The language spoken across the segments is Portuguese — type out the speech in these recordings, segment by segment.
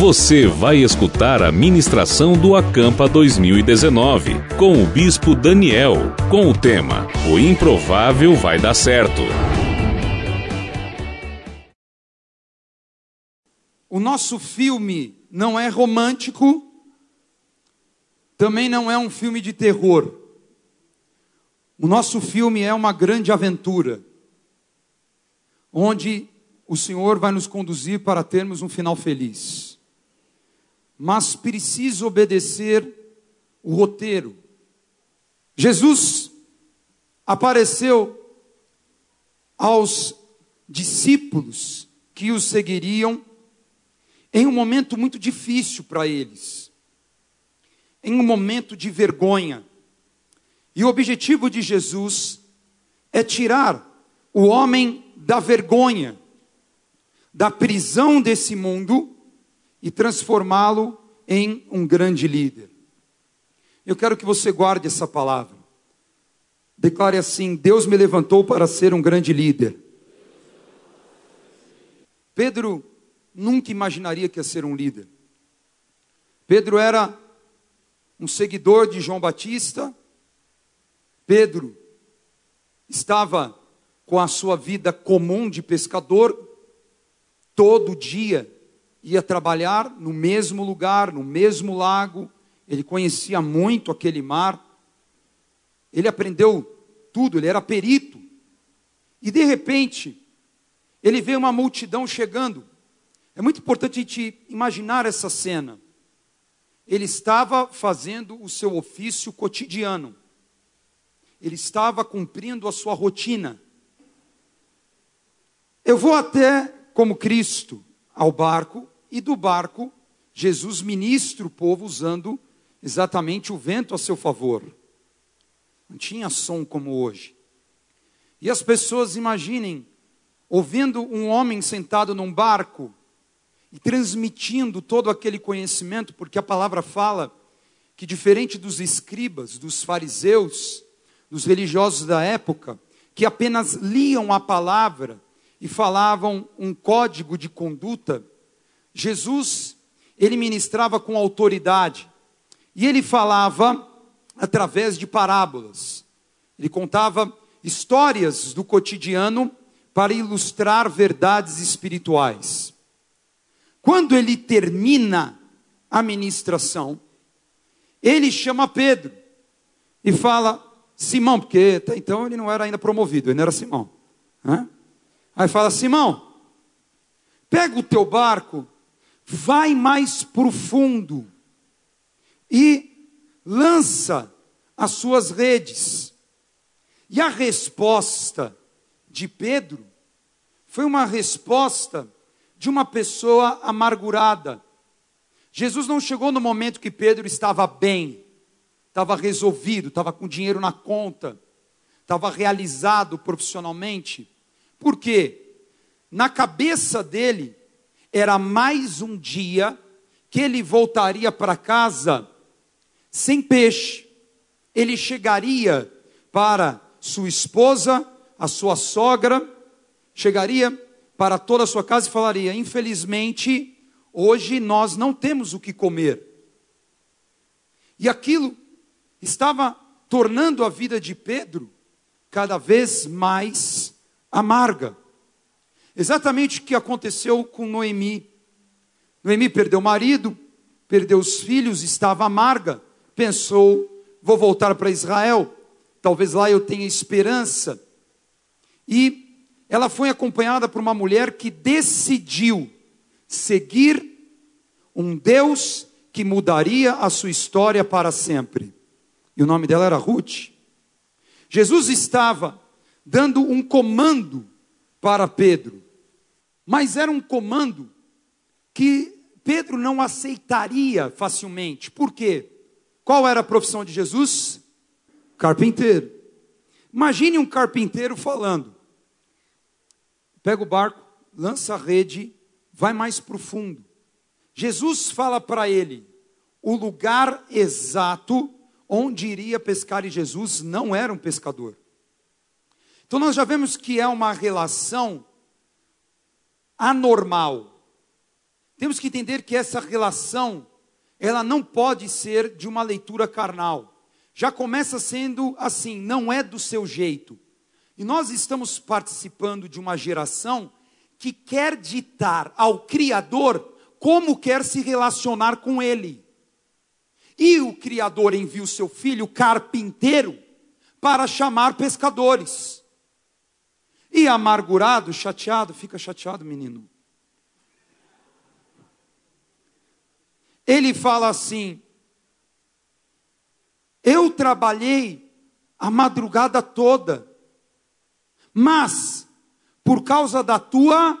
Você vai escutar a ministração do Acampa 2019 com o Bispo Daniel, com o tema O Improvável Vai Dar Certo. O nosso filme não é romântico, também não é um filme de terror. O nosso filme é uma grande aventura, onde o Senhor vai nos conduzir para termos um final feliz mas precisa obedecer o roteiro. Jesus apareceu aos discípulos que o seguiriam em um momento muito difícil para eles, em um momento de vergonha. E o objetivo de Jesus é tirar o homem da vergonha, da prisão desse mundo e transformá-lo em um grande líder. Eu quero que você guarde essa palavra. Declare assim: Deus me levantou para ser um grande líder. Pedro nunca imaginaria que ia ser um líder. Pedro era um seguidor de João Batista. Pedro estava com a sua vida comum de pescador, todo dia ia trabalhar no mesmo lugar, no mesmo lago, ele conhecia muito aquele mar, ele aprendeu tudo, ele era perito. E de repente, ele vê uma multidão chegando. É muito importante a gente imaginar essa cena. Ele estava fazendo o seu ofício cotidiano. Ele estava cumprindo a sua rotina. Eu vou até como Cristo ao barco e do barco Jesus ministra o povo usando exatamente o vento a seu favor. Não tinha som como hoje. E as pessoas imaginem, ouvindo um homem sentado num barco e transmitindo todo aquele conhecimento, porque a palavra fala que, diferente dos escribas, dos fariseus, dos religiosos da época, que apenas liam a palavra e falavam um código de conduta, Jesus, ele ministrava com autoridade e ele falava através de parábolas. Ele contava histórias do cotidiano para ilustrar verdades espirituais. Quando ele termina a ministração, ele chama Pedro e fala: Simão, porque até então ele não era ainda promovido, ele não era Simão. Aí fala: Simão, pega o teu barco vai mais profundo e lança as suas redes. E a resposta de Pedro foi uma resposta de uma pessoa amargurada. Jesus não chegou no momento que Pedro estava bem, estava resolvido, estava com dinheiro na conta, estava realizado profissionalmente. Por quê? Na cabeça dele, era mais um dia que ele voltaria para casa sem peixe. Ele chegaria para sua esposa, a sua sogra, chegaria para toda a sua casa e falaria: Infelizmente, hoje nós não temos o que comer. E aquilo estava tornando a vida de Pedro cada vez mais amarga. Exatamente o que aconteceu com Noemi. Noemi perdeu o marido, perdeu os filhos, estava amarga, pensou: vou voltar para Israel, talvez lá eu tenha esperança. E ela foi acompanhada por uma mulher que decidiu seguir um Deus que mudaria a sua história para sempre. E o nome dela era Ruth. Jesus estava dando um comando para Pedro. Mas era um comando que Pedro não aceitaria facilmente. Por quê? Qual era a profissão de Jesus? Carpinteiro. Imagine um carpinteiro falando: pega o barco, lança a rede, vai mais profundo. Jesus fala para ele o lugar exato onde iria pescar, e Jesus não era um pescador. Então nós já vemos que é uma relação anormal, temos que entender que essa relação, ela não pode ser de uma leitura carnal. Já começa sendo assim, não é do seu jeito. E nós estamos participando de uma geração que quer ditar ao Criador como quer se relacionar com Ele. E o Criador envia o seu filho carpinteiro para chamar pescadores. E amargurado, chateado, fica chateado, menino. Ele fala assim: Eu trabalhei a madrugada toda, mas por causa da tua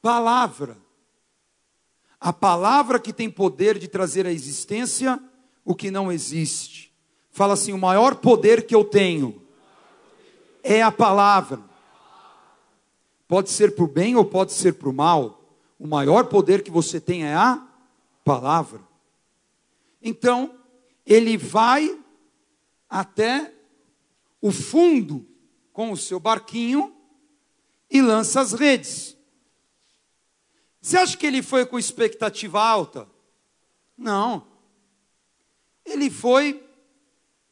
palavra, a palavra que tem poder de trazer à existência o que não existe. Fala assim: o maior poder que eu tenho é a palavra. Pode ser o bem ou pode ser o mal. O maior poder que você tem é a palavra. Então, ele vai até o fundo com o seu barquinho e lança as redes. Você acha que ele foi com expectativa alta? Não. Ele foi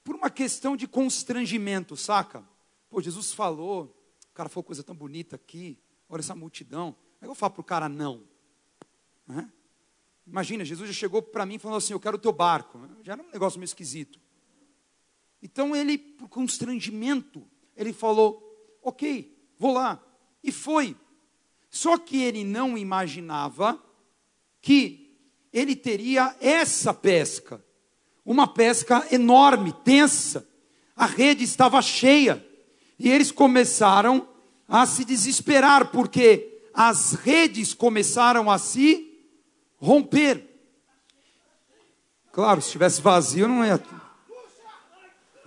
por uma questão de constrangimento, saca? Pô, Jesus falou, cara falou coisa tão bonita aqui, olha essa multidão. Aí eu falo para o cara não. Né? Imagina, Jesus já chegou para mim falando assim: Eu quero o teu barco. Já era um negócio meio esquisito. Então ele, por constrangimento, ele falou: Ok, vou lá. E foi. Só que ele não imaginava que ele teria essa pesca. Uma pesca enorme, tensa. A rede estava cheia. E eles começaram a se desesperar, porque as redes começaram a se romper. Claro, se estivesse vazio, não ia.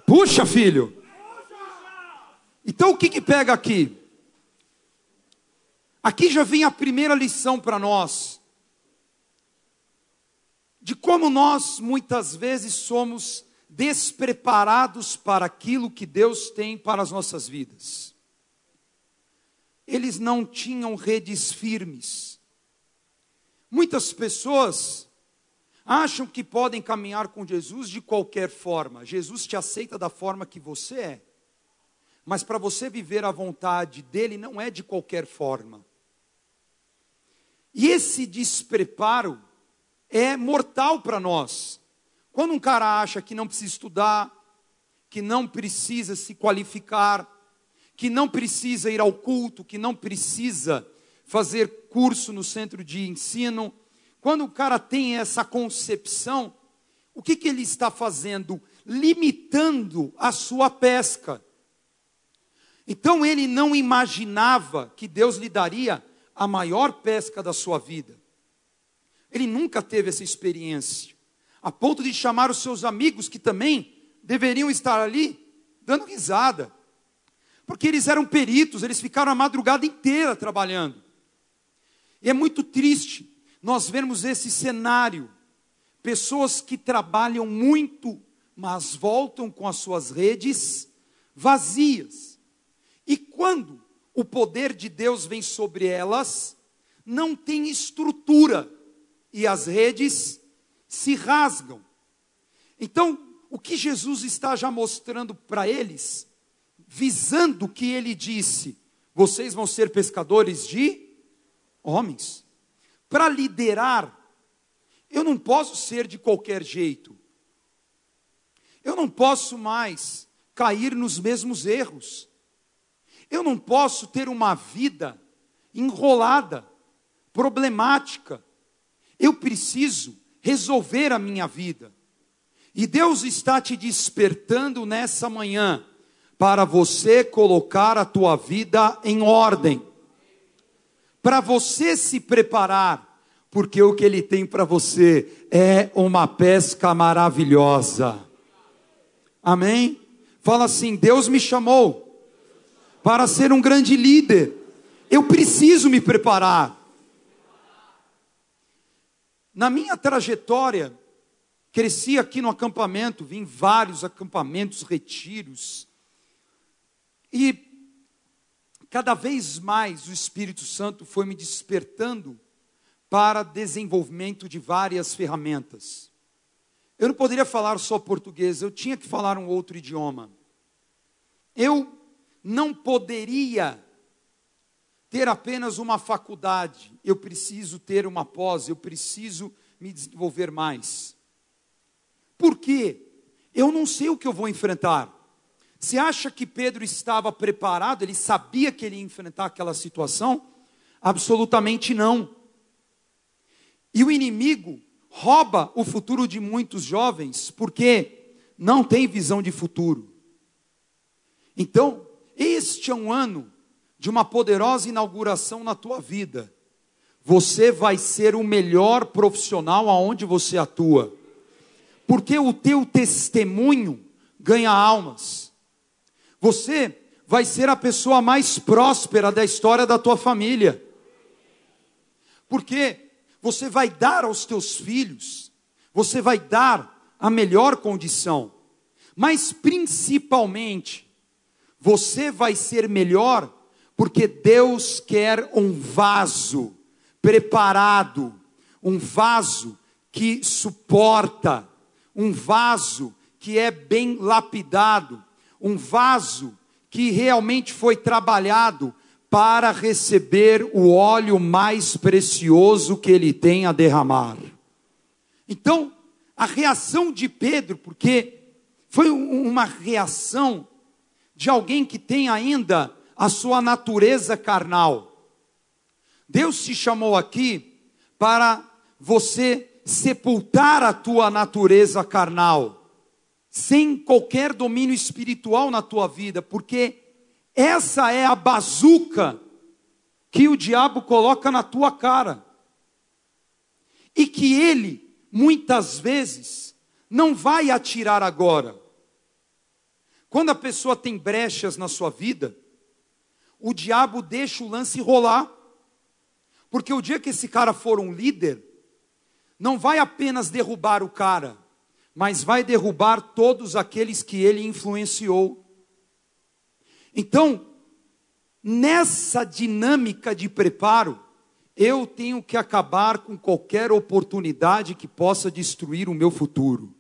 Puxa, filho. Então o que, que pega aqui? Aqui já vem a primeira lição para nós. De como nós muitas vezes somos despreparados para aquilo que Deus tem para as nossas vidas. Eles não tinham redes firmes Muitas pessoas acham que podem caminhar com Jesus de qualquer forma. Jesus te aceita da forma que você é. Mas para você viver a vontade dele não é de qualquer forma. E esse despreparo é mortal para nós. Quando um cara acha que não precisa estudar, que não precisa se qualificar, que não precisa ir ao culto, que não precisa fazer curso no centro de ensino. Quando o cara tem essa concepção, o que, que ele está fazendo? Limitando a sua pesca. Então ele não imaginava que Deus lhe daria a maior pesca da sua vida. Ele nunca teve essa experiência, a ponto de chamar os seus amigos que também deveriam estar ali, dando risada, porque eles eram peritos, eles ficaram a madrugada inteira trabalhando. E é muito triste nós vermos esse cenário. Pessoas que trabalham muito, mas voltam com as suas redes vazias. E quando o poder de Deus vem sobre elas, não tem estrutura e as redes se rasgam. Então, o que Jesus está já mostrando para eles, visando o que ele disse: vocês vão ser pescadores de homens. Para liderar, eu não posso ser de qualquer jeito. Eu não posso mais cair nos mesmos erros. Eu não posso ter uma vida enrolada, problemática. Eu preciso resolver a minha vida. E Deus está te despertando nessa manhã para você colocar a tua vida em ordem para você se preparar, porque o que ele tem para você é uma pesca maravilhosa. Amém? Fala assim: Deus me chamou para ser um grande líder. Eu preciso me preparar. Na minha trajetória, cresci aqui no acampamento, vim vários acampamentos, retiros. E cada vez mais o Espírito Santo foi me despertando para desenvolvimento de várias ferramentas. Eu não poderia falar só português, eu tinha que falar um outro idioma. Eu não poderia ter apenas uma faculdade, eu preciso ter uma pós, eu preciso me desenvolver mais. Por quê? Eu não sei o que eu vou enfrentar. Você acha que Pedro estava preparado? Ele sabia que ele ia enfrentar aquela situação? Absolutamente não. E o inimigo rouba o futuro de muitos jovens porque não tem visão de futuro. Então, este é um ano de uma poderosa inauguração na tua vida. Você vai ser o melhor profissional aonde você atua. Porque o teu testemunho ganha almas. Você vai ser a pessoa mais próspera da história da tua família. Porque você vai dar aos teus filhos, você vai dar a melhor condição. Mas principalmente, você vai ser melhor porque Deus quer um vaso preparado, um vaso que suporta, um vaso que é bem lapidado, um vaso que realmente foi trabalhado para receber o óleo mais precioso que ele tem a derramar. Então, a reação de Pedro, porque foi uma reação de alguém que tem ainda a sua natureza carnal. Deus te chamou aqui para você sepultar a tua natureza carnal, sem qualquer domínio espiritual na tua vida, porque essa é a bazuca que o diabo coloca na tua cara. E que ele, muitas vezes, não vai atirar agora. Quando a pessoa tem brechas na sua vida, o diabo deixa o lance rolar. Porque o dia que esse cara for um líder, não vai apenas derrubar o cara, mas vai derrubar todos aqueles que ele influenciou. Então, nessa dinâmica de preparo, eu tenho que acabar com qualquer oportunidade que possa destruir o meu futuro.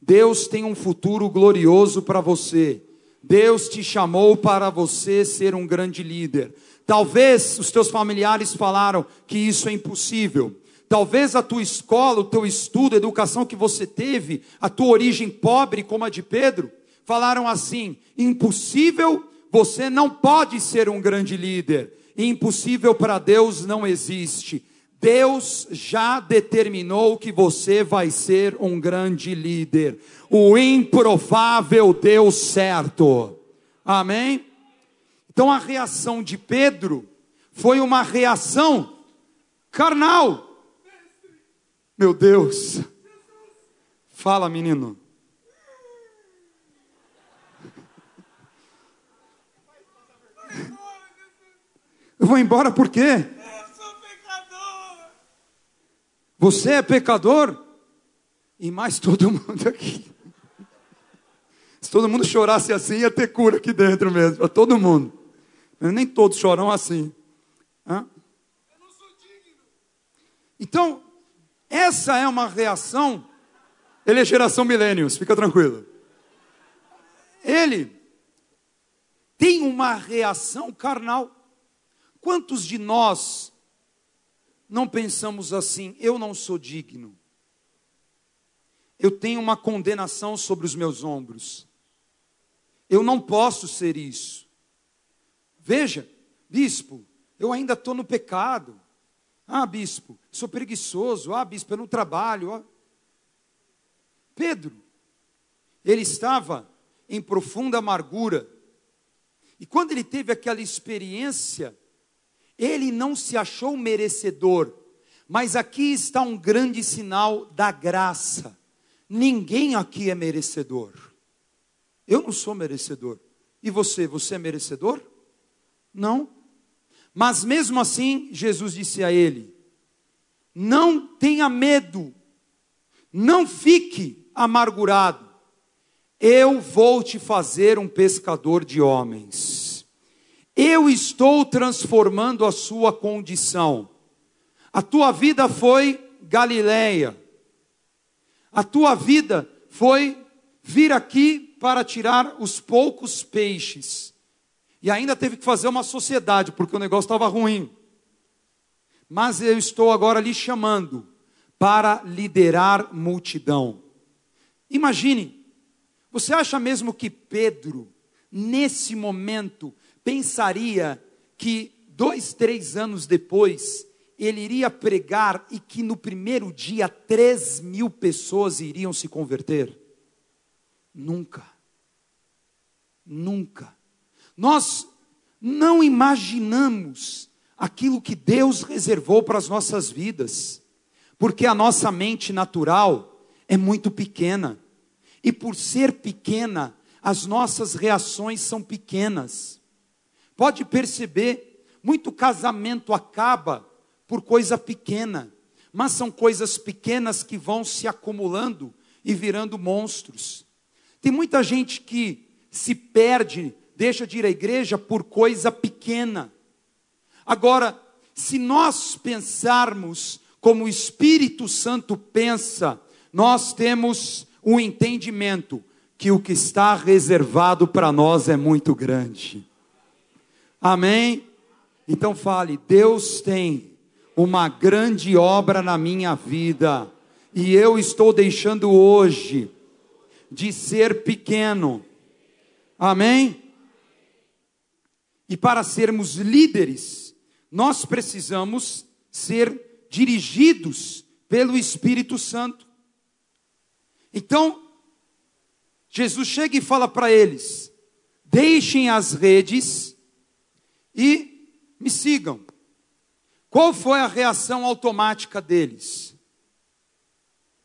Deus tem um futuro glorioso para você. Deus te chamou para você ser um grande líder. Talvez os teus familiares falaram que isso é impossível. Talvez a tua escola, o teu estudo, a educação que você teve, a tua origem pobre como a de Pedro, falaram assim: impossível, você não pode ser um grande líder. Impossível para Deus não existe. Deus já determinou que você vai ser um grande líder. O improvável deu certo. Amém? Então a reação de Pedro foi uma reação carnal. Meu Deus. Fala, menino. Eu vou embora por quê? Você é pecador? E mais todo mundo aqui. Se todo mundo chorasse assim, ia ter cura aqui dentro mesmo, para todo mundo. Nem todos choram assim. Hã? Então, essa é uma reação. Ele é geração milênios, fica tranquilo. Ele tem uma reação carnal. Quantos de nós não pensamos assim, eu não sou digno. Eu tenho uma condenação sobre os meus ombros. Eu não posso ser isso. Veja, bispo, eu ainda estou no pecado. Ah, bispo, sou preguiçoso. Ah, bispo, eu não trabalho. Ah. Pedro, ele estava em profunda amargura. E quando ele teve aquela experiência ele não se achou merecedor, mas aqui está um grande sinal da graça. Ninguém aqui é merecedor. Eu não sou merecedor. E você, você é merecedor? Não. Mas mesmo assim, Jesus disse a ele: Não tenha medo, não fique amargurado, eu vou te fazer um pescador de homens. Eu estou transformando a sua condição. A tua vida foi Galileia. A tua vida foi vir aqui para tirar os poucos peixes. E ainda teve que fazer uma sociedade, porque o negócio estava ruim. Mas eu estou agora lhe chamando para liderar multidão. Imagine, você acha mesmo que Pedro, nesse momento, pensaria que dois, três anos depois, ele iria pregar e que no primeiro dia três mil pessoas iriam se converter? Nunca. Nunca. Nós não imaginamos aquilo que Deus reservou para as nossas vidas, porque a nossa mente natural é muito pequena, e por ser pequena, as nossas reações são pequenas. Pode perceber, muito casamento acaba por coisa pequena, mas são coisas pequenas que vão se acumulando e virando monstros. Tem muita gente que se perde, deixa de ir à igreja por coisa pequena. Agora, se nós pensarmos como o Espírito Santo pensa, nós temos o um entendimento que o que está reservado para nós é muito grande. Amém? Então fale, Deus tem uma grande obra na minha vida, e eu estou deixando hoje de ser pequeno. Amém? E para sermos líderes, nós precisamos ser dirigidos pelo Espírito Santo. Então, Jesus chega e fala para eles: deixem as redes e me sigam. Qual foi a reação automática deles?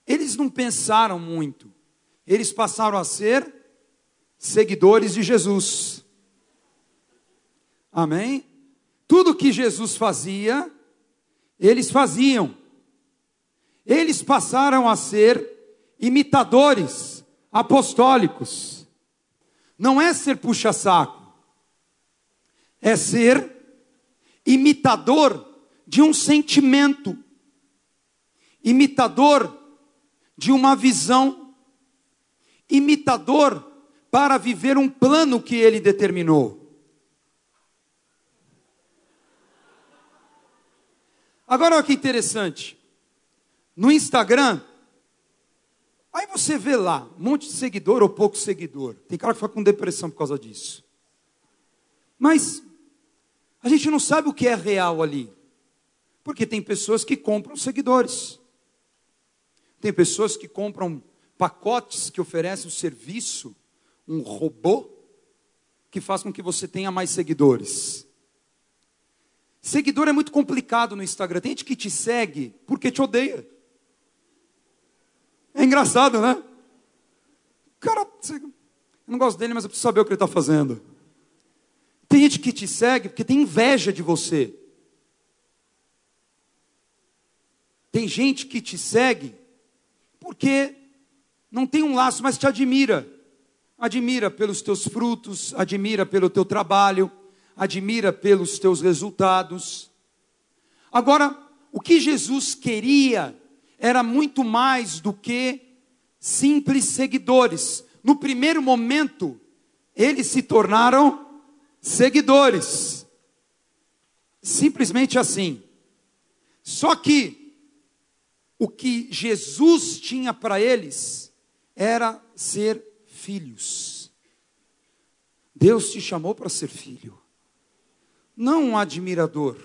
Eles não pensaram muito eles passaram a ser seguidores de Jesus. Amém? Tudo que Jesus fazia, eles faziam. Eles passaram a ser imitadores apostólicos. Não é ser puxa-saco, é ser imitador de um sentimento, imitador de uma visão imitador para viver um plano que ele determinou. Agora olha que interessante. No Instagram, aí você vê lá, um monte de seguidor ou pouco seguidor. Tem cara que fica com depressão por causa disso. Mas a gente não sabe o que é real ali. Porque tem pessoas que compram seguidores. Tem pessoas que compram pacotes que oferecem o serviço, um robô que faz com que você tenha mais seguidores. Seguidor é muito complicado no Instagram. Tem gente que te segue porque te odeia. É engraçado, né? Cara, eu não gosto dele, mas eu preciso saber o que ele está fazendo. Tem gente que te segue porque tem inveja de você. Tem gente que te segue porque não tem um laço, mas te admira. Admira pelos teus frutos, admira pelo teu trabalho, admira pelos teus resultados. Agora, o que Jesus queria era muito mais do que simples seguidores. No primeiro momento, eles se tornaram seguidores. Simplesmente assim. Só que o que Jesus tinha para eles era ser filhos. Deus te chamou para ser filho, não um admirador.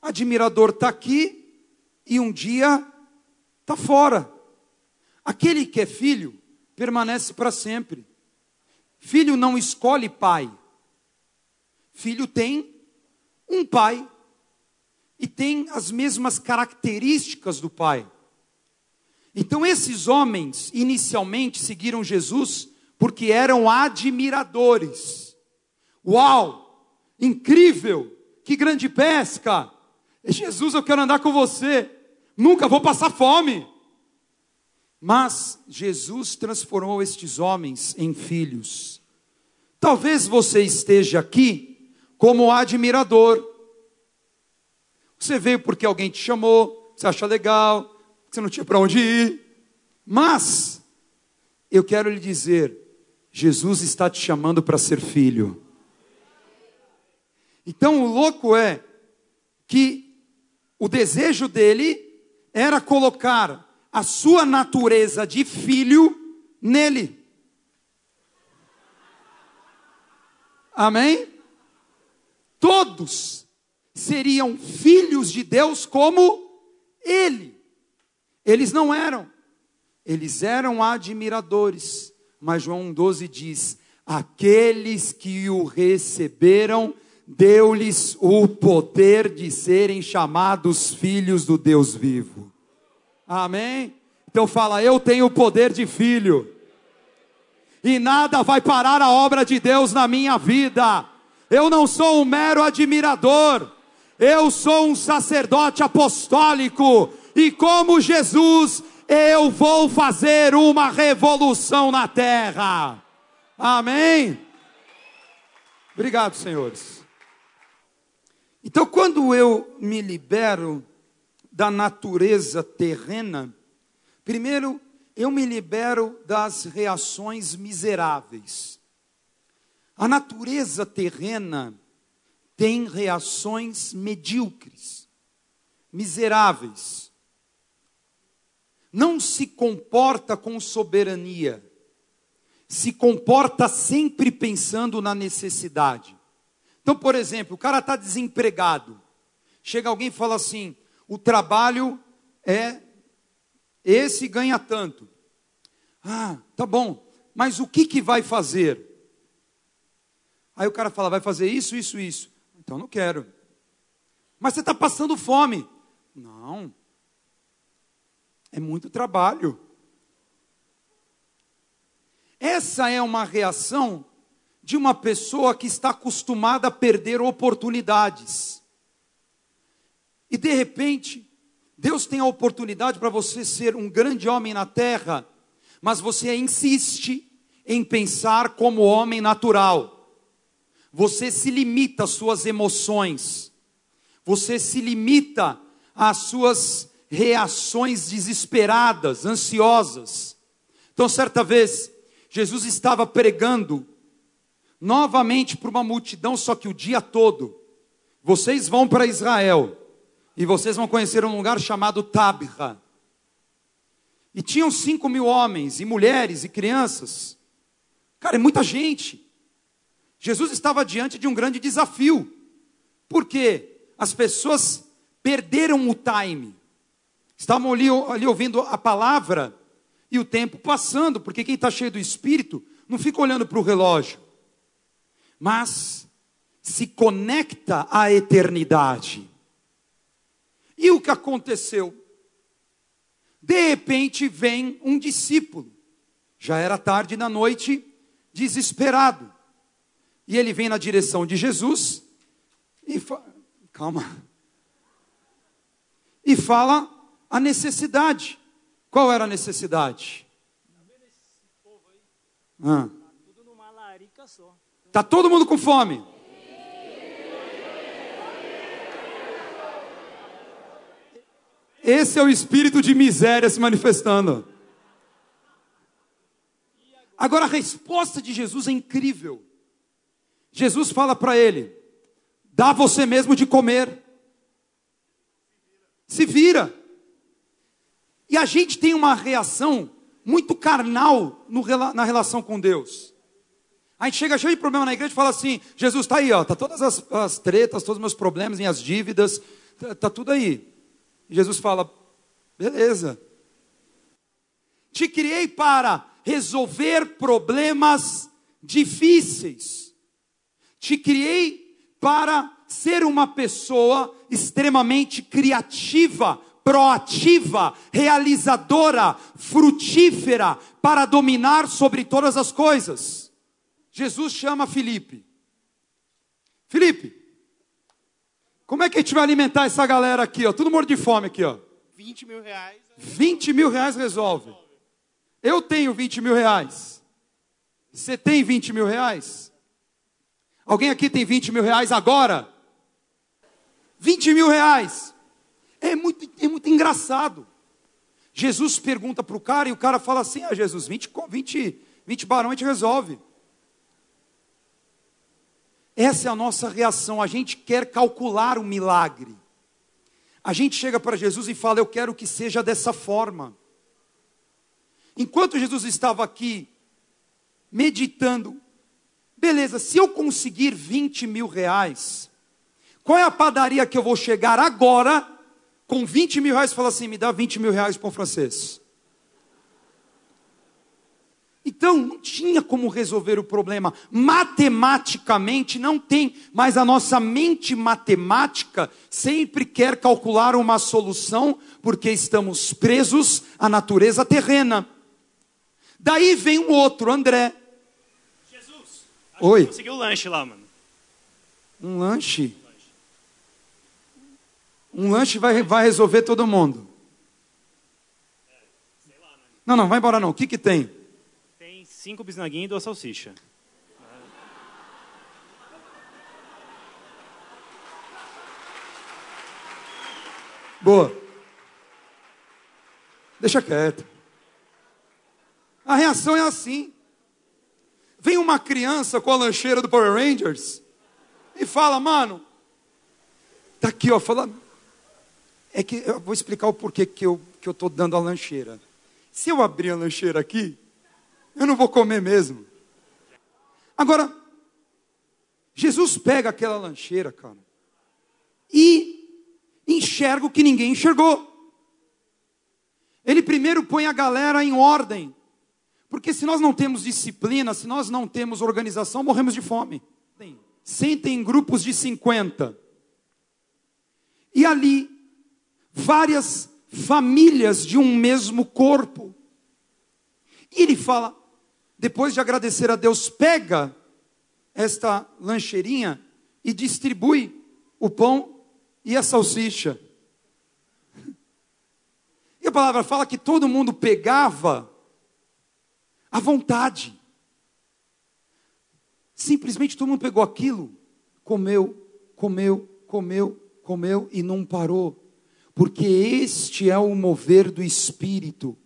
Admirador está aqui e um dia está fora. Aquele que é filho permanece para sempre. Filho não escolhe pai. Filho tem um pai e tem as mesmas características do pai. Então, esses homens inicialmente seguiram Jesus porque eram admiradores. Uau! Incrível! Que grande pesca! Jesus, eu quero andar com você. Nunca vou passar fome. Mas Jesus transformou estes homens em filhos. Talvez você esteja aqui como admirador. Você veio porque alguém te chamou, você acha legal, você não tinha para onde ir. Mas, eu quero lhe dizer, Jesus está te chamando para ser filho. Então o louco é que o desejo dele era colocar a sua natureza de filho nele. Amém? Todos seriam filhos de Deus como ele. Eles não eram. Eles eram admiradores. Mas João 12 diz: aqueles que o receberam, deu-lhes o poder de serem chamados filhos do Deus vivo. Amém? Então fala, eu tenho o poder de filho. E nada vai parar a obra de Deus na minha vida. Eu não sou um mero admirador. Eu sou um sacerdote apostólico. E como Jesus, eu vou fazer uma revolução na terra. Amém? Obrigado, senhores. Então, quando eu me libero da natureza terrena, primeiro eu me libero das reações miseráveis. A natureza terrena tem reações medíocres, miseráveis. Não se comporta com soberania, se comporta sempre pensando na necessidade. Então, por exemplo, o cara está desempregado. Chega alguém e fala assim: o trabalho é esse ganha tanto. Ah, tá bom, mas o que, que vai fazer? Aí o cara fala: vai fazer isso, isso, isso. Então não quero. Mas você está passando fome. Não. É muito trabalho. Essa é uma reação de uma pessoa que está acostumada a perder oportunidades. E de repente, Deus tem a oportunidade para você ser um grande homem na terra, mas você insiste em pensar como homem natural. Você se limita às suas emoções. Você se limita às suas reações desesperadas, ansiosas. Então, certa vez, Jesus estava pregando novamente para uma multidão, só que o dia todo. Vocês vão para Israel e vocês vão conhecer um lugar chamado Tabra. E tinham cinco mil homens, e mulheres, e crianças. Cara, é muita gente. Jesus estava diante de um grande desafio. Porque as pessoas perderam o time. Estavam ali, ali ouvindo a palavra e o tempo passando, porque quem está cheio do Espírito não fica olhando para o relógio mas se conecta à eternidade. E o que aconteceu? De repente vem um discípulo, já era tarde da noite, desesperado. E ele vem na direção de Jesus e fala, calma. E fala a necessidade. Qual era a necessidade? Ah. Está todo mundo com fome? Esse é o espírito de miséria se manifestando. Agora a resposta de Jesus é incrível. Jesus fala para ele: dá você mesmo de comer. Se vira. E a gente tem uma reação muito carnal no, na relação com Deus. A gente chega cheio de problema na igreja e fala assim: Jesus está aí, ó, tá todas as, as, tretas, todos os meus problemas, minhas dívidas, tá, tá tudo aí. E Jesus fala: beleza. Te criei para resolver problemas difíceis. Te criei para ser uma pessoa extremamente criativa, proativa, realizadora, frutífera, para dominar sobre todas as coisas. Jesus chama Felipe. Felipe, como é que a gente vai alimentar essa galera aqui, ó? Tudo morto de fome aqui, ó. 20 mil reais. 20 mil reais resolve. Eu tenho 20 mil reais. Você tem 20 mil reais? Alguém aqui tem 20 mil reais agora? 20 mil reais. É muito, é muito engraçado. Jesus pergunta para o cara e o cara fala assim: Ah, Jesus, 20, 20, 20 barão a gente resolve. Essa é a nossa reação. A gente quer calcular o milagre. A gente chega para Jesus e fala: Eu quero que seja dessa forma. Enquanto Jesus estava aqui meditando, beleza, se eu conseguir 20 mil reais, qual é a padaria que eu vou chegar agora com 20 mil reais e falar assim: me dá 20 mil reais para um francês? Então, não tinha como resolver o problema. Matematicamente não tem, mas a nossa mente matemática sempre quer calcular uma solução, porque estamos presos à natureza terrena. Daí vem um outro, André. Jesus. Oi. Conseguiu o lanche lá, mano. Um lanche? Um lanche vai, vai resolver todo mundo. Não, não, vai embora não. O que que tem? Tem cinco bisnaguinhos e duas salsicha. Boa. Deixa quieto. A reação é assim. Vem uma criança com a lancheira do Power Rangers e fala, mano, tá aqui, ó, fala. É que eu vou explicar o porquê que eu que eu tô dando a lancheira. Se eu abrir a lancheira aqui, eu não vou comer mesmo. Agora, Jesus pega aquela lancheira, cara, e enxerga o que ninguém enxergou. Ele primeiro põe a galera em ordem. Porque se nós não temos disciplina, se nós não temos organização, morremos de fome. Sentem em grupos de 50. E ali, várias famílias de um mesmo corpo. E ele fala, depois de agradecer a Deus, pega esta lancheirinha e distribui o pão e a salsicha. E a palavra fala que todo mundo pegava à vontade. Simplesmente todo mundo pegou aquilo, comeu, comeu, comeu, comeu e não parou. Porque este é o mover do espírito.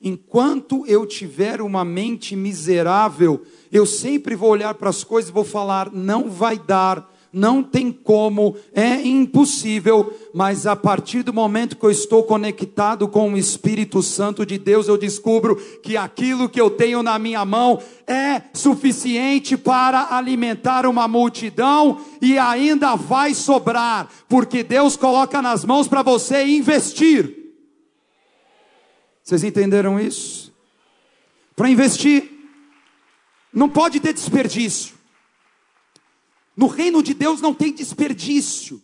Enquanto eu tiver uma mente miserável, eu sempre vou olhar para as coisas e vou falar: não vai dar, não tem como, é impossível, mas a partir do momento que eu estou conectado com o Espírito Santo de Deus, eu descubro que aquilo que eu tenho na minha mão é suficiente para alimentar uma multidão e ainda vai sobrar, porque Deus coloca nas mãos para você investir. Vocês entenderam isso? Para investir, não pode ter desperdício. No reino de Deus não tem desperdício.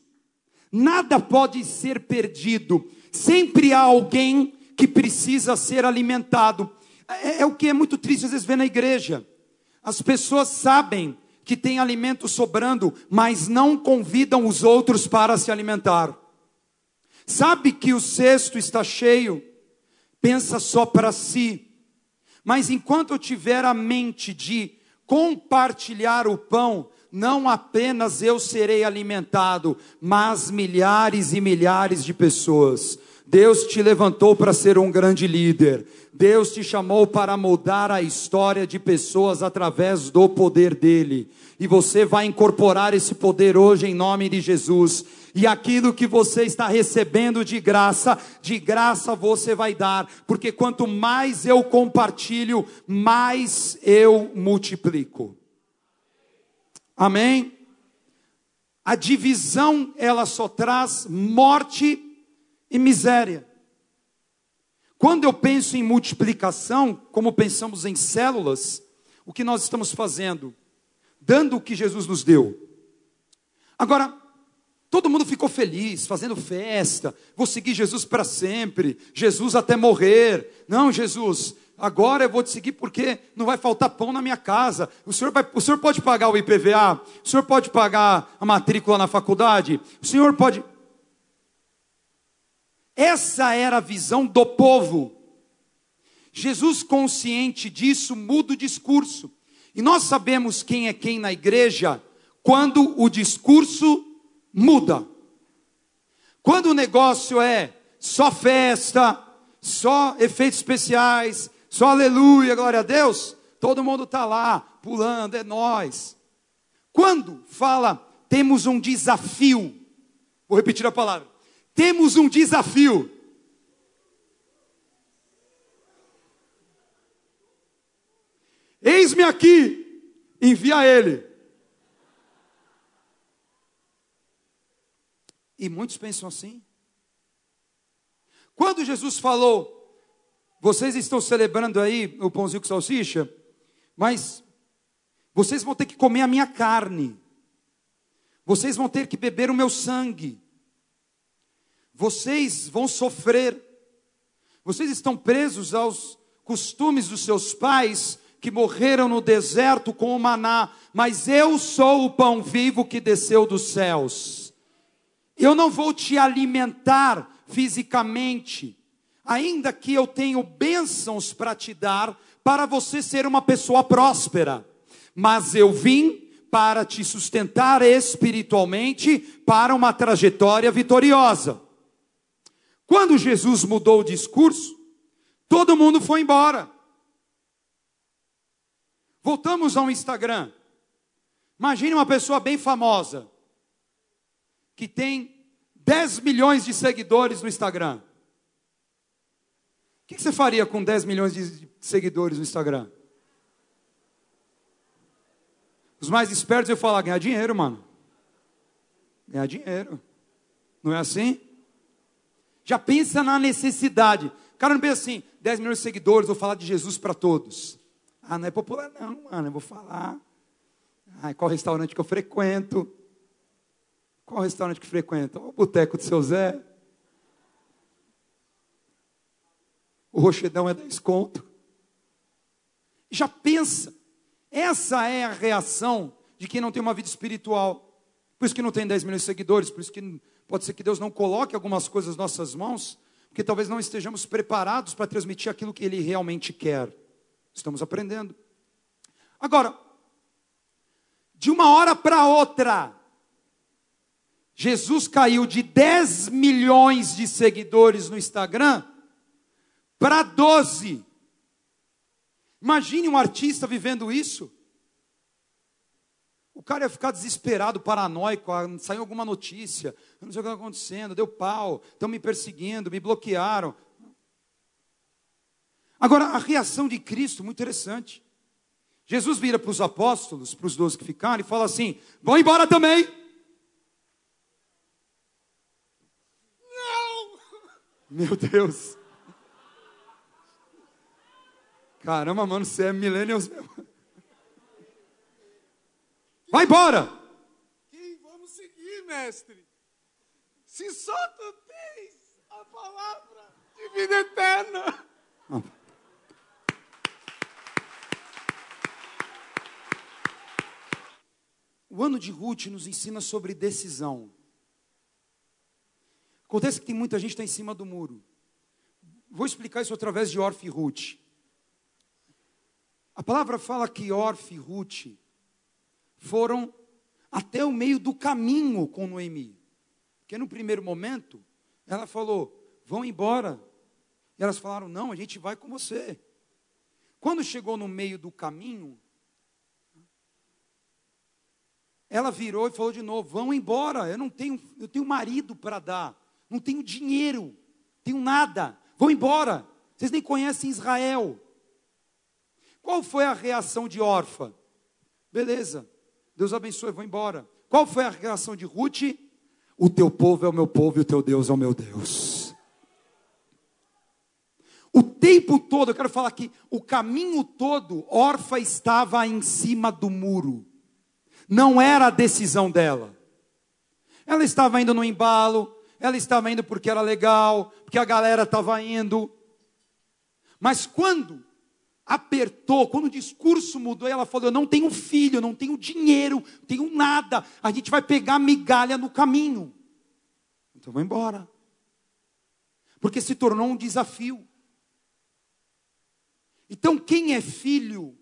Nada pode ser perdido. Sempre há alguém que precisa ser alimentado. É, é, o que é muito triste às vezes ver na igreja. As pessoas sabem que tem alimento sobrando, mas não convidam os outros para se alimentar. Sabe que o cesto está cheio, pensa só para si. Mas enquanto eu tiver a mente de compartilhar o pão, não apenas eu serei alimentado, mas milhares e milhares de pessoas. Deus te levantou para ser um grande líder. Deus te chamou para mudar a história de pessoas através do poder dele. E você vai incorporar esse poder hoje em nome de Jesus. E aquilo que você está recebendo de graça, de graça você vai dar, porque quanto mais eu compartilho, mais eu multiplico. Amém? A divisão, ela só traz morte e miséria. Quando eu penso em multiplicação, como pensamos em células, o que nós estamos fazendo? Dando o que Jesus nos deu. Agora, todo mundo ficou feliz, fazendo festa, vou seguir Jesus para sempre, Jesus até morrer. Não, Jesus, agora eu vou te seguir porque não vai faltar pão na minha casa. O senhor, vai, o senhor pode pagar o IPVA? O senhor pode pagar a matrícula na faculdade? O senhor pode. Essa era a visão do povo. Jesus, consciente disso, muda o discurso. E nós sabemos quem é quem na igreja quando o discurso muda. Quando o negócio é só festa, só efeitos especiais, só aleluia, glória a Deus, todo mundo está lá pulando, é nós. Quando fala temos um desafio, vou repetir a palavra, temos um desafio. Eis-me aqui, envia ele. E muitos pensam assim. Quando Jesus falou, vocês estão celebrando aí o pãozinho com salsicha, mas vocês vão ter que comer a minha carne, vocês vão ter que beber o meu sangue, vocês vão sofrer, vocês estão presos aos costumes dos seus pais que morreram no deserto com o maná, mas eu sou o pão vivo que desceu dos céus. Eu não vou te alimentar fisicamente, ainda que eu tenha bênçãos para te dar, para você ser uma pessoa próspera, mas eu vim para te sustentar espiritualmente para uma trajetória vitoriosa. Quando Jesus mudou o discurso, todo mundo foi embora. Voltamos ao Instagram. Imagine uma pessoa bem famosa, que tem 10 milhões de seguidores no Instagram. O que você faria com 10 milhões de seguidores no Instagram? Os mais espertos eu falar, ganhar dinheiro, mano. Ganhar dinheiro. Não é assim? Já pensa na necessidade. O cara não pensa assim, 10 milhões de seguidores, vou falar de Jesus para todos. Ah, não é popular, não, mano. Eu vou falar. Ah, qual restaurante que eu frequento? Qual restaurante que frequenta? O boteco do seu Zé. O rochedão é 10 conto. Já pensa. Essa é a reação de quem não tem uma vida espiritual. Por isso que não tem 10 milhões de seguidores, por isso que pode ser que Deus não coloque algumas coisas nas nossas mãos, porque talvez não estejamos preparados para transmitir aquilo que Ele realmente quer. Estamos aprendendo. Agora, de uma hora para outra, Jesus caiu de 10 milhões de seguidores no Instagram para 12. Imagine um artista vivendo isso. O cara ia ficar desesperado, paranoico, saiu alguma notícia, eu não sei o que está acontecendo, deu pau, estão me perseguindo, me bloquearam. Agora, a reação de Cristo, muito interessante. Jesus vira para os apóstolos, para os doze que ficaram, e fala assim: vão embora também. Não! Meu Deus. Caramba, mano, você é millennials mesmo. Vai embora! Quem vamos seguir, mestre? Se só tu tens a palavra de vida eterna. O ano de Ruth nos ensina sobre decisão. Acontece que tem muita gente que está em cima do muro. Vou explicar isso através de Orf e Ruth. A palavra fala que Orf e Ruth foram até o meio do caminho com Noemi. Porque no primeiro momento, ela falou: vão embora. E elas falaram: não, a gente vai com você. Quando chegou no meio do caminho, ela virou e falou de novo: vão embora, eu não tenho, eu tenho marido para dar, não tenho dinheiro, tenho nada, vão embora. Vocês nem conhecem Israel. Qual foi a reação de Orfa? Beleza, Deus abençoe, vou embora. Qual foi a reação de Ruth? O teu povo é o meu povo e o teu Deus é o meu Deus. O tempo todo, eu quero falar aqui, o caminho todo, Orfa estava em cima do muro não era a decisão dela. Ela estava indo no embalo, ela estava indo porque era legal, porque a galera estava indo. Mas quando apertou, quando o discurso mudou, ela falou: Eu não tenho filho, eu não tenho dinheiro, não tenho nada, a gente vai pegar migalha no caminho. Então vou embora. Porque se tornou um desafio. Então, quem é filho,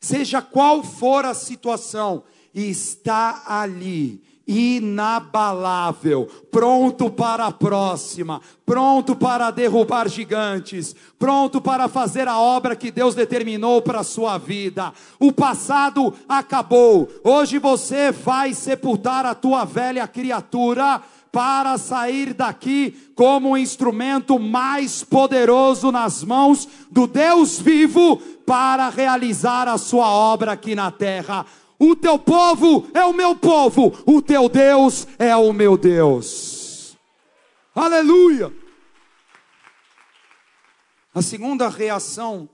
seja qual for a situação, está ali inabalável, pronto para a próxima, pronto para derrubar gigantes, pronto para fazer a obra que Deus determinou para a sua vida. O passado acabou. Hoje você vai sepultar a tua velha criatura para sair daqui como um instrumento mais poderoso nas mãos do Deus vivo para realizar a sua obra aqui na terra. O teu povo é o meu povo, o teu Deus é o meu Deus. Aleluia! A segunda reação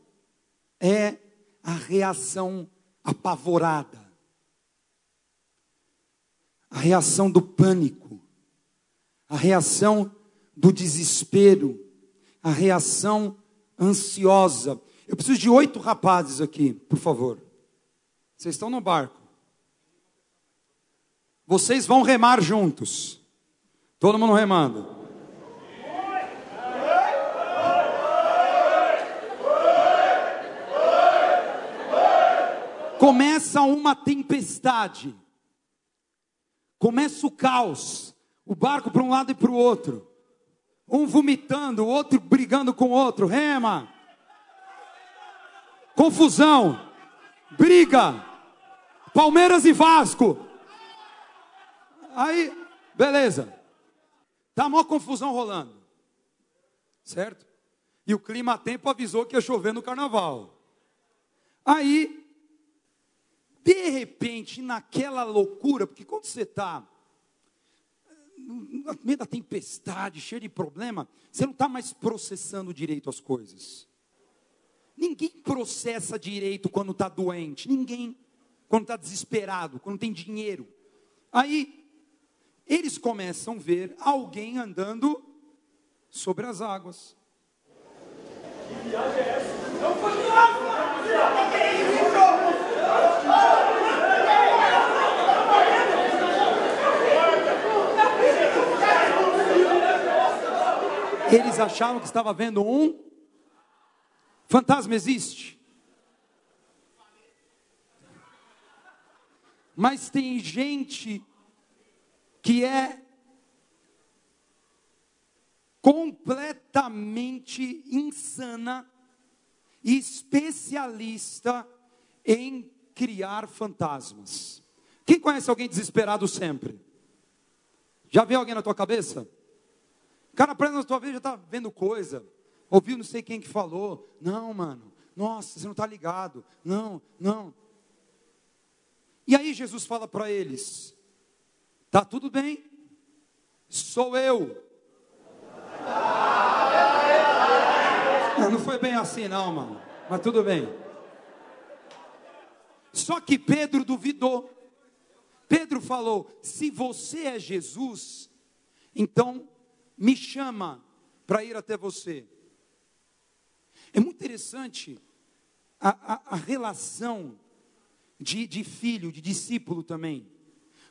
é a reação apavorada, a reação do pânico, a reação do desespero, a reação ansiosa. Eu preciso de oito rapazes aqui, por favor. Vocês estão no barco. Vocês vão remar juntos. Todo mundo remando. Começa uma tempestade. Começa o caos. O barco para um lado e para o outro. Um vomitando, o outro brigando com o outro. Rema. Confusão. Briga. Palmeiras e Vasco. Aí, beleza. Tá uma confusão rolando. Certo? E o clima tempo avisou que ia chover no carnaval. Aí, de repente, naquela loucura, porque quando você está no meio da tempestade, cheio de problema, você não está mais processando direito as coisas. Ninguém processa direito quando está doente. Ninguém. Quando está desesperado, quando tem dinheiro. Aí, eles começam a ver alguém andando sobre as águas. Eles achavam que estava vendo um fantasma existe. Mas tem gente que é completamente insana e especialista em criar fantasmas. Quem conhece alguém desesperado sempre? Já viu alguém na tua cabeça? cara presa na tua vida já está vendo coisa. Ouviu não sei quem que falou. Não, mano. Nossa, você não está ligado. Não, não. E aí Jesus fala para eles: Tá tudo bem? Sou eu. Não, foi bem assim, não, mano. Mas tudo bem. Só que Pedro duvidou. Pedro falou: Se você é Jesus, então me chama para ir até você. É muito interessante a, a, a relação de, de filho, de discípulo também.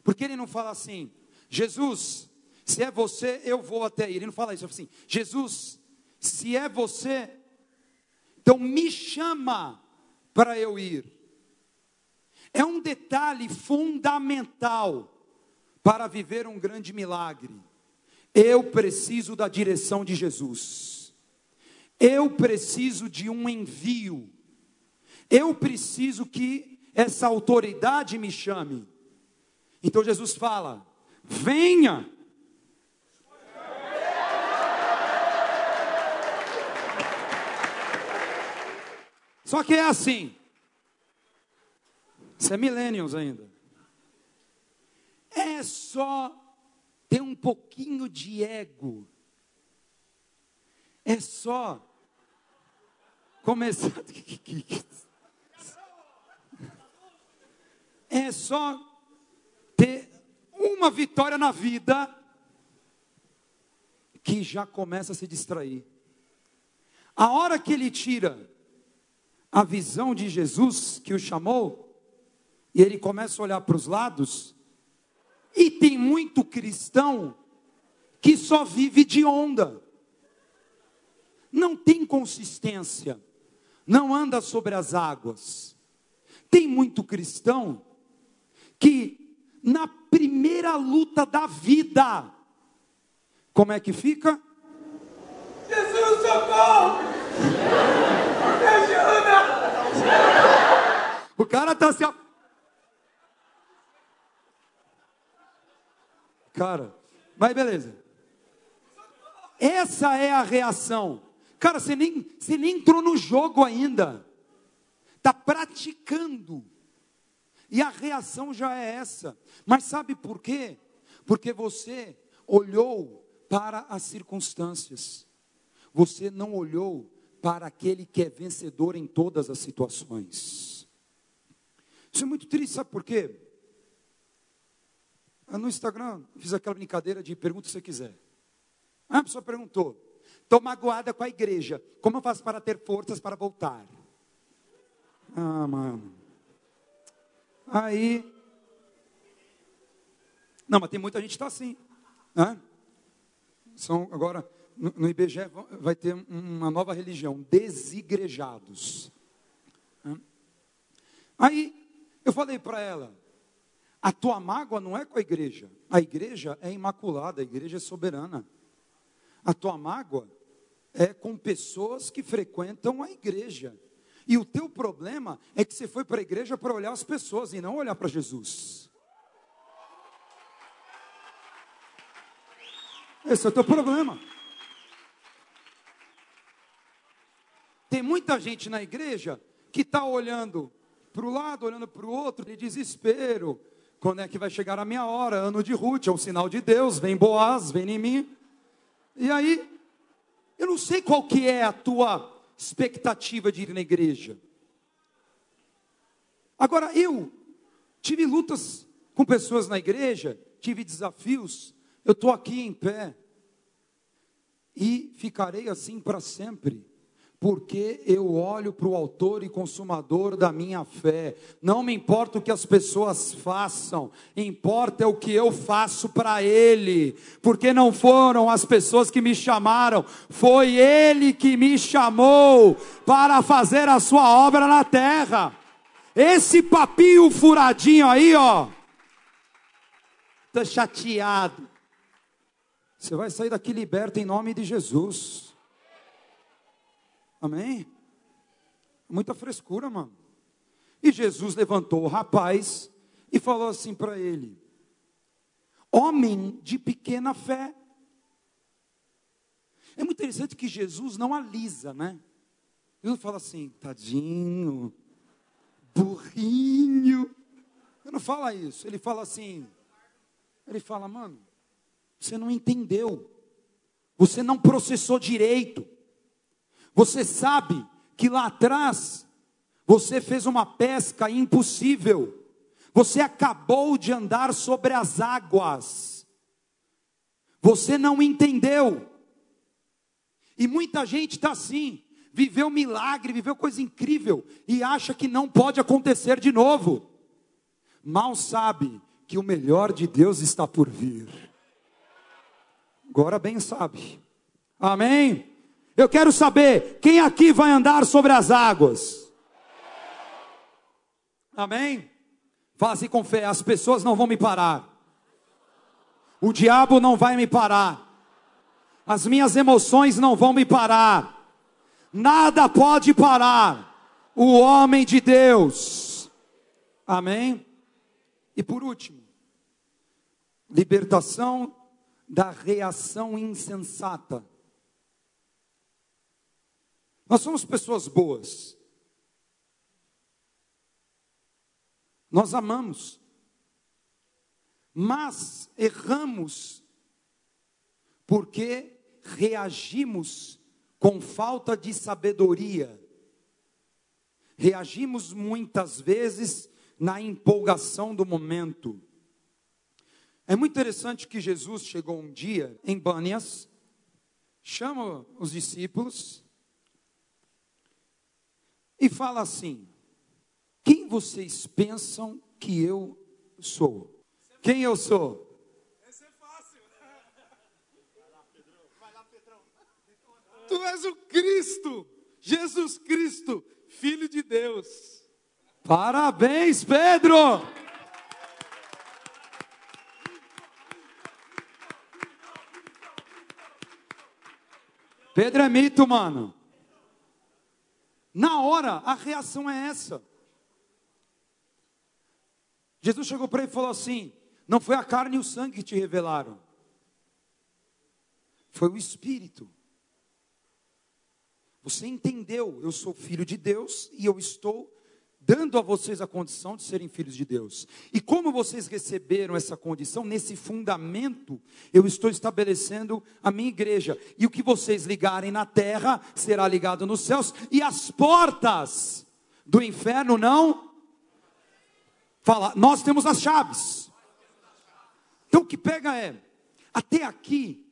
Porque ele não fala assim, Jesus, se é você, eu vou até aí. Ele não fala isso, ele fala assim, Jesus, se é você, então me chama para eu ir. É um detalhe fundamental para viver um grande milagre. Eu preciso da direção de Jesus. Eu preciso de um envio. Eu preciso que essa autoridade me chame. Então Jesus fala: venha. Só que é assim. Isso é millennials ainda. É só ter um pouquinho de ego. É só começar. É só ter uma vitória na vida que já começa a se distrair. A hora que ele tira a visão de Jesus que o chamou, e ele começa a olhar para os lados, e tem muito cristão que só vive de onda, não tem consistência, não anda sobre as águas. Tem muito cristão que na primeira luta da vida, como é que fica? Jesus, socorro! Me ajuda! O cara tá se. a- Cara, mas beleza. Essa é a reação. Cara, você nem, você nem entrou no jogo ainda. Está praticando. E a reação já é essa. Mas sabe por quê? Porque você olhou para as circunstâncias. Você não olhou para aquele que é vencedor em todas as situações. Isso é muito triste, sabe por quê? Ah, No Instagram, fiz aquela brincadeira de pergunta se você quiser. Aí a pessoa perguntou: estou magoada com a igreja, como eu faço para ter forças para voltar? Ah, mano. Aí. Não, mas tem muita gente que está assim. Né? São agora, no, IBGE va- vai ter uma nova religião, desigrejados. Né? Aí eu falei para ela: a tua mágoa não é com a igreja, a igreja é imaculada, a igreja é soberana. A tua mágoa é com pessoas que frequentam a igreja. E o teu problema é que você foi para a igreja para olhar as pessoas e não olhar para Jesus. Esse é o teu problema. Tem muita gente na igreja que está olhando para o lado, olhando para o outro, de desespero. Quando é que vai chegar a minha hora? Ano de Ruth, é um sinal de Deus, vem Boaz, vem em mim. E aí, eu não sei qual que é a tua expectativa de ir na igreja. Agora, eu tive lutas com pessoas na igreja, tive desafios, eu estou aqui em pé e ficarei assim para sempre. Porque eu olho para o autor e consumador da minha fé. Não me importa o que as pessoas façam, importa é o que eu faço para Ele. Porque não foram as pessoas que me chamaram, foi Ele que me chamou para fazer a sua obra na terra. Esse papinho furadinho aí, ó. Tô chateado. Você vai sair daqui liberto em nome de Jesus. Amém? Muita frescura, mano. E Jesus levantou o rapaz e falou assim para ele: Homem de pequena fé. É muito interessante que Jesus não alisa, né? Jesus fala assim: tadinho, burrinho. Ele não fala isso, ele fala assim: ele fala, mano, você não entendeu, você não processou direito. Você sabe que lá atrás você fez uma pesca impossível. Você acabou de andar sobre as águas. Você não entendeu. E muita gente está assim, viveu milagre, viveu coisa incrível e acha que não pode acontecer de novo. Mal sabe que o melhor de Deus está por vir. Agora bem sabe. Amém? Eu quero saber quem aqui vai andar sobre as águas. Amém? Assim com fé: as pessoas não vão me parar, o diabo não vai me parar, as minhas emoções não vão me parar, nada pode parar o homem de Deus. Amém? E por último, libertação da reação insensata. Nós somos pessoas boas. Nós amamos. Mas erramos porque reagimos com falta de sabedoria. Reagimos muitas vezes na empolgação do momento. É muito interessante que Jesus chegou um dia em Bânias, chama os discípulos e fala assim: Quem vocês pensam que eu sou? Quem eu sou? Esse é fácil. Vai lá, Pedrão. Vai lá, Pedrão. Tu és o Cristo, Jesus Cristo, Filho de Deus. Parabéns, Pedro! Pedro é mito, mano. Na hora, a reação é essa. Jesus chegou para ele e falou assim: Não foi a carne e o sangue que te revelaram, foi o Espírito. Você entendeu, eu sou filho de Deus e eu estou dando a vocês a condição de serem filhos de Deus. E como vocês receberam essa condição, nesse fundamento, eu estou estabelecendo a minha igreja. E o que vocês ligarem na terra será ligado nos céus, e as portas do inferno não. Fala, nós temos as chaves. Então o que pega é, até aqui,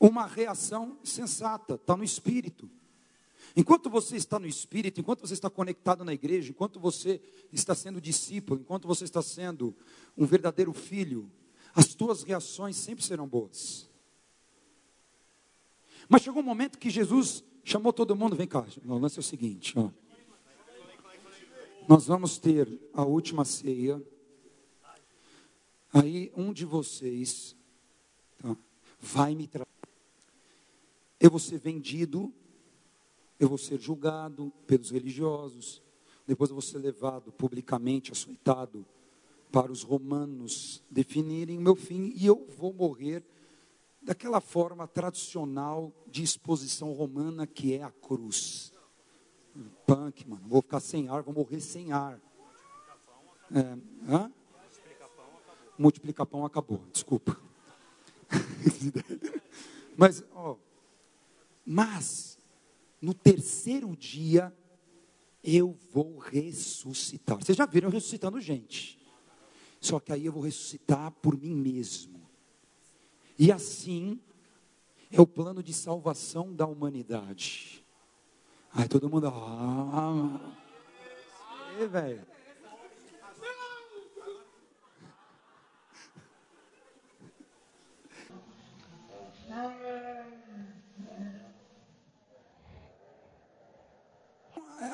uma reação sensata, está no espírito. Enquanto você está no Espírito, enquanto você está conectado na igreja, enquanto você está sendo discípulo, enquanto você está sendo um verdadeiro filho, as tuas reações sempre serão boas. Mas chegou um momento que Jesus chamou todo mundo, vem cá, o lance é o seguinte, ó. Nós vamos ter a última ceia. Aí um de vocês tá, vai me trazer. Eu vou ser vendido eu vou ser julgado pelos religiosos, depois eu vou ser levado publicamente, açoitado, para os romanos definirem o meu fim, e eu vou morrer daquela forma tradicional de exposição romana que é a cruz. Punk, mano, vou ficar sem ar, vou morrer sem ar. É, hã? Multiplicar pão acabou, desculpa. mas, ó, mas no terceiro dia eu vou ressuscitar. Vocês já viram ressuscitando gente. Só que aí eu vou ressuscitar por mim mesmo. E assim é o plano de salvação da humanidade. Aí todo mundo, ah, é, velho.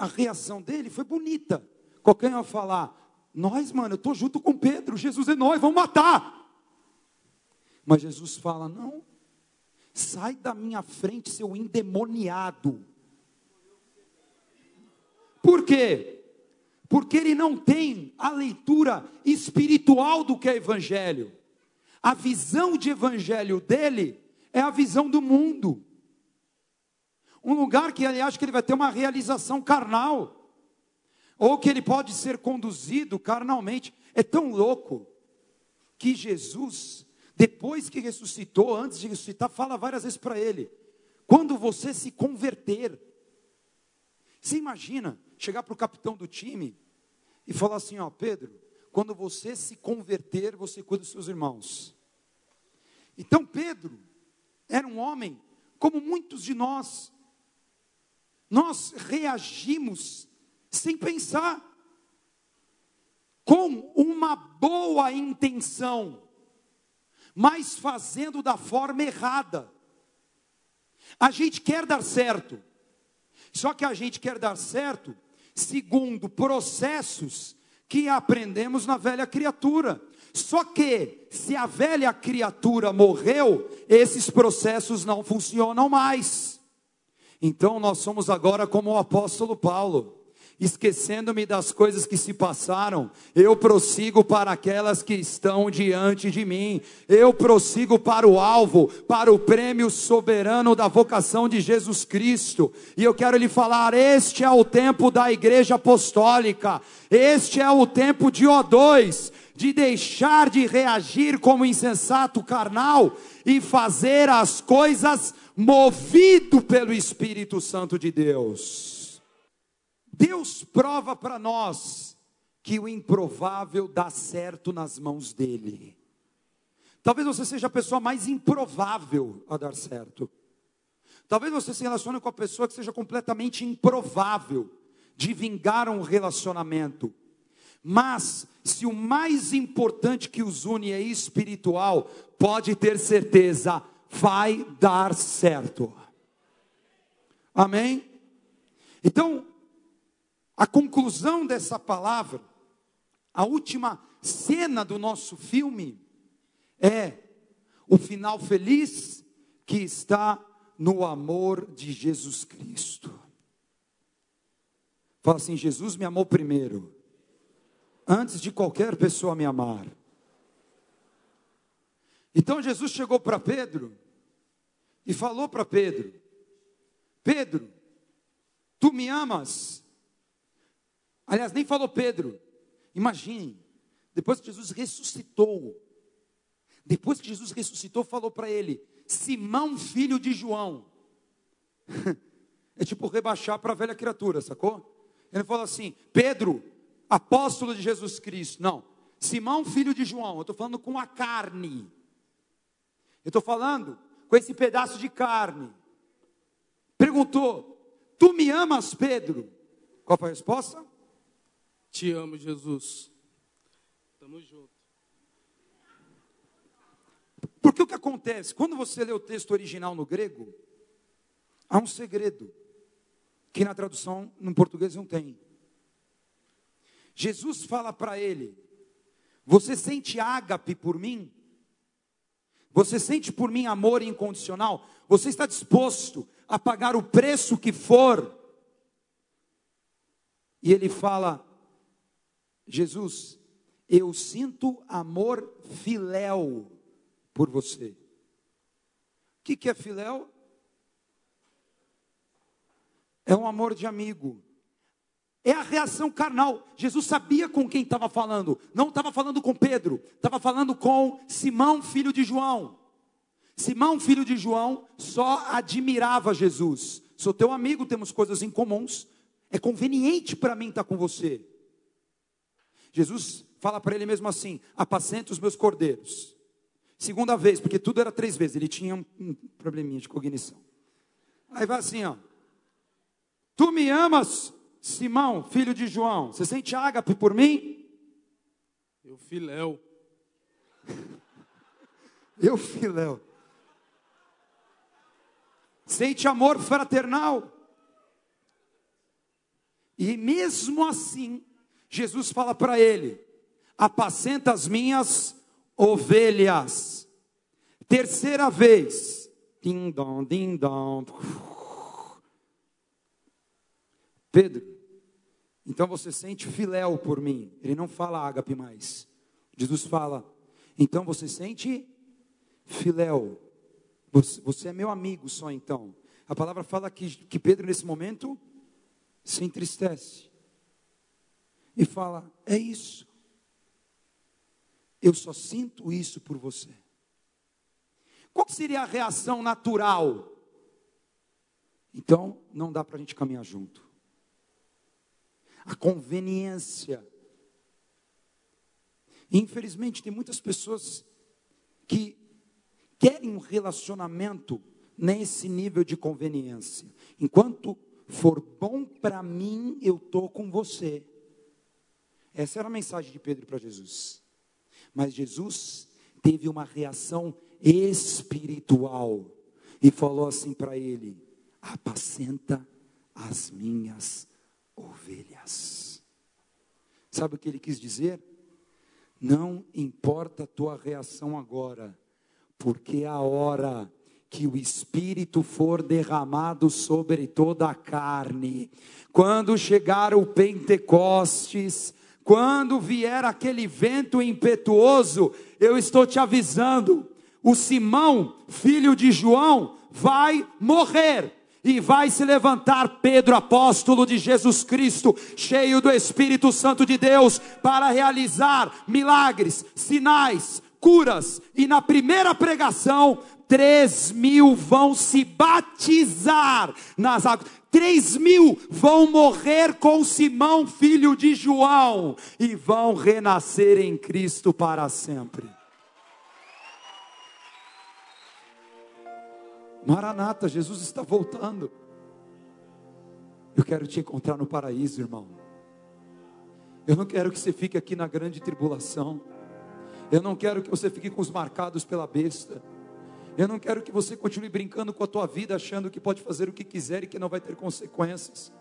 A reação dele foi bonita. Qualquer um ia falar: Nós, mano, eu estou junto com Pedro, Jesus é nós, vamos matar. Mas Jesus fala: Não, sai da minha frente, seu endemoniado. Por quê? Porque ele não tem a leitura espiritual do que é evangelho. A visão de evangelho dele é a visão do mundo. Um lugar que ele acha que ele vai ter uma realização carnal. Ou que ele pode ser conduzido carnalmente. É tão louco que Jesus, depois que ressuscitou, antes de ressuscitar, fala várias vezes para ele: quando você se converter, você imagina chegar para o capitão do time e falar assim: Ó, Pedro, quando você se converter, você cuida dos seus irmãos. Então, Pedro era um homem como muitos de nós, nós reagimos sem pensar, com uma boa intenção, mas fazendo da forma errada. A gente quer dar certo, só que a gente quer dar certo segundo processos que aprendemos na velha criatura. Só que, se a velha criatura morreu, esses processos não funcionam mais. Então nós somos agora como o apóstolo Paulo. Esquecendo-me das coisas que se passaram, eu prossigo para aquelas que estão diante de mim. Eu prossigo para o alvo, para o prêmio soberano da vocação de Jesus Cristo. E eu quero lhe falar: este é o tempo da igreja apostólica, este é o tempo de O2, de deixar de reagir como insensato carnal e fazer as coisas movido pelo Espírito Santo de Deus. Deus prova para nós que o improvável dá certo nas mãos dele. Talvez você seja a pessoa mais improvável a dar certo. Talvez você se relacione com a pessoa que seja completamente improvável de vingar um relacionamento. Mas, se o mais importante que os une é espiritual, pode ter certeza, vai dar certo. Amém? Então, a conclusão dessa palavra, a última cena do nosso filme, é o final feliz que está no amor de Jesus Cristo. Fala assim: Jesus me amou primeiro, antes de qualquer pessoa me amar. Então Jesus chegou para Pedro e falou para Pedro: Pedro, tu me amas? Aliás, nem falou Pedro. Imagine, depois que Jesus ressuscitou, depois que Jesus ressuscitou, falou para ele: Simão, filho de João. É tipo rebaixar para a velha criatura, sacou? Ele falou assim: Pedro, apóstolo de Jesus Cristo. Não, Simão, filho de João. Eu estou falando com a carne. Eu estou falando com esse pedaço de carne. Perguntou: Tu me amas, Pedro? Qual foi a resposta? Te amo, Jesus. Tamo junto. Porque o que acontece? Quando você lê o texto original no grego, há um segredo que na tradução no português não tem. Jesus fala para ele: Você sente ágape por mim? Você sente por mim amor incondicional? Você está disposto a pagar o preço que for? E ele fala: Jesus, eu sinto amor filéu por você. O que, que é filéu? É um amor de amigo. É a reação carnal. Jesus sabia com quem estava falando. Não estava falando com Pedro, estava falando com Simão, filho de João. Simão, filho de João, só admirava Jesus. Sou teu amigo, temos coisas em comuns. É conveniente para mim estar com você. Jesus fala para ele mesmo assim: apacenta os meus cordeiros. Segunda vez, porque tudo era três vezes, ele tinha um, probleminha de cognição. Aí vai assim, ó. Tu me amas, Simão, filho de João? Você sente ágape por mim? Eu filéu. Eu filéu. Sente amor fraternal. E mesmo assim, Jesus fala para ele: apacenta as minhas ovelhas. Terceira vez, ding dong. Pedro, então você sente filéu por mim. Ele não fala ágape mais. Jesus fala, então você sente filéu. Você, você é meu amigo só então. A palavra fala que, que Pedro, nesse momento, se entristece. E fala: É isso. Eu só sinto isso por você. Qual seria a reação natural? Então, não dá para a gente caminhar junto. A conveniência. Infelizmente, tem muitas pessoas que querem um relacionamento nesse nível de conveniência. Enquanto for bom para mim, eu estou com você. Essa era a mensagem de Pedro para Jesus. Mas Jesus teve uma reação espiritual e falou assim para ele: apacenta as minhas ovelhas. Sabe o que ele quis dizer? Não importa a tua reação agora, porque a hora que o Espírito for derramado sobre toda a carne, quando chegar o Pentecostes, quando vier aquele vento impetuoso, eu estou te avisando: o Simão, filho de João, vai morrer. E vai se levantar Pedro, apóstolo de Jesus Cristo, cheio do Espírito Santo de Deus, para realizar milagres, sinais, curas. E na primeira pregação, três mil vão se batizar nas águas. Três mil vão morrer com Simão, filho de João, e vão renascer em Cristo para sempre. Maranata, Jesus está voltando. Eu quero te encontrar no paraíso, irmão. Eu não quero que você fique aqui na grande tribulação. Eu não quero que você fique com os marcados pela besta. Eu não quero que você continue brincando com a tua vida, achando que pode fazer o que quiser e que não vai ter consequências.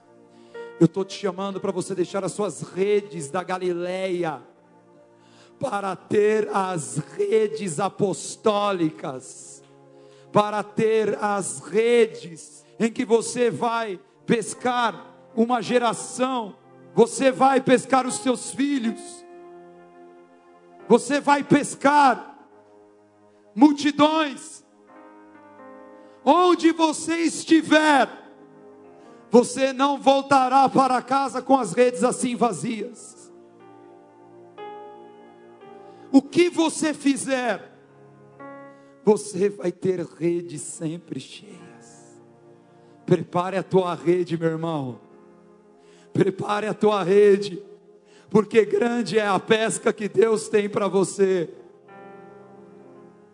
Eu estou te chamando para você deixar as suas redes da Galileia, para ter as redes apostólicas, para ter as redes em que você vai pescar uma geração, você vai pescar os seus filhos, você vai pescar multidões. Onde você estiver, você não voltará para casa com as redes assim vazias. O que você fizer, você vai ter redes sempre cheias. Prepare a tua rede, meu irmão. Prepare a tua rede, porque grande é a pesca que Deus tem para você.